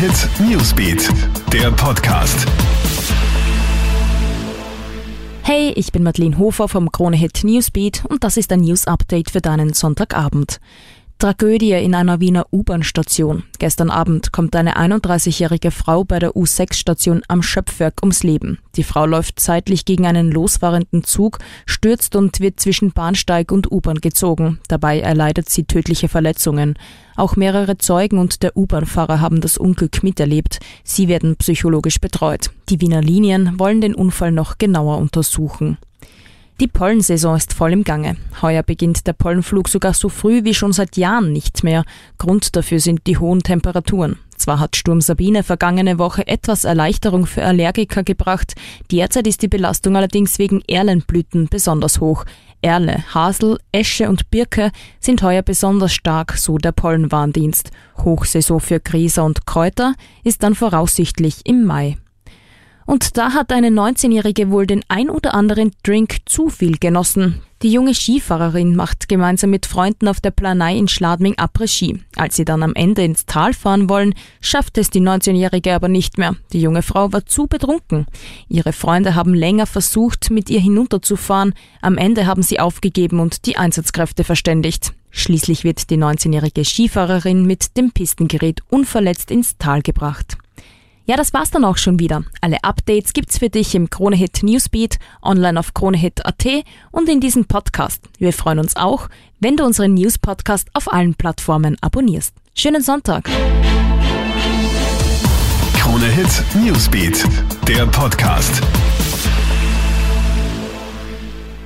Hit Newsbeat, der Podcast. Hey, ich bin Madeleine Hofer vom Krone Hit Newsbeat und das ist ein News Update für deinen Sonntagabend. Tragödie in einer Wiener U-Bahn-Station. Gestern Abend kommt eine 31-jährige Frau bei der U6-Station am Schöpfwerk ums Leben. Die Frau läuft seitlich gegen einen losfahrenden Zug, stürzt und wird zwischen Bahnsteig und U-Bahn gezogen. Dabei erleidet sie tödliche Verletzungen. Auch mehrere Zeugen und der U-Bahn-Fahrer haben das Unglück miterlebt. Sie werden psychologisch betreut. Die Wiener Linien wollen den Unfall noch genauer untersuchen. Die Pollensaison ist voll im Gange. Heuer beginnt der Pollenflug sogar so früh wie schon seit Jahren nicht mehr. Grund dafür sind die hohen Temperaturen. Zwar hat Sturm Sabine vergangene Woche etwas Erleichterung für Allergiker gebracht, derzeit ist die Belastung allerdings wegen Erlenblüten besonders hoch. Erle, Hasel, Esche und Birke sind heuer besonders stark, so der Pollenwarndienst. Hochsaison für Gräser und Kräuter ist dann voraussichtlich im Mai. Und da hat eine 19-Jährige wohl den ein oder anderen Drink zu viel genossen. Die junge Skifahrerin macht gemeinsam mit Freunden auf der Planei in Schladming Après-Ski. Als sie dann am Ende ins Tal fahren wollen, schafft es die 19-Jährige aber nicht mehr. Die junge Frau war zu betrunken. Ihre Freunde haben länger versucht, mit ihr hinunterzufahren. Am Ende haben sie aufgegeben und die Einsatzkräfte verständigt. Schließlich wird die 19-jährige Skifahrerin mit dem Pistengerät unverletzt ins Tal gebracht. Ja, das war's dann auch schon wieder. Alle Updates gibt's für dich im Kronehit Newsbeat, online auf kronehit.at und in diesem Podcast. Wir freuen uns auch, wenn du unseren News Podcast auf allen Plattformen abonnierst. Schönen Sonntag. Kronehit Newsbeat, der Podcast.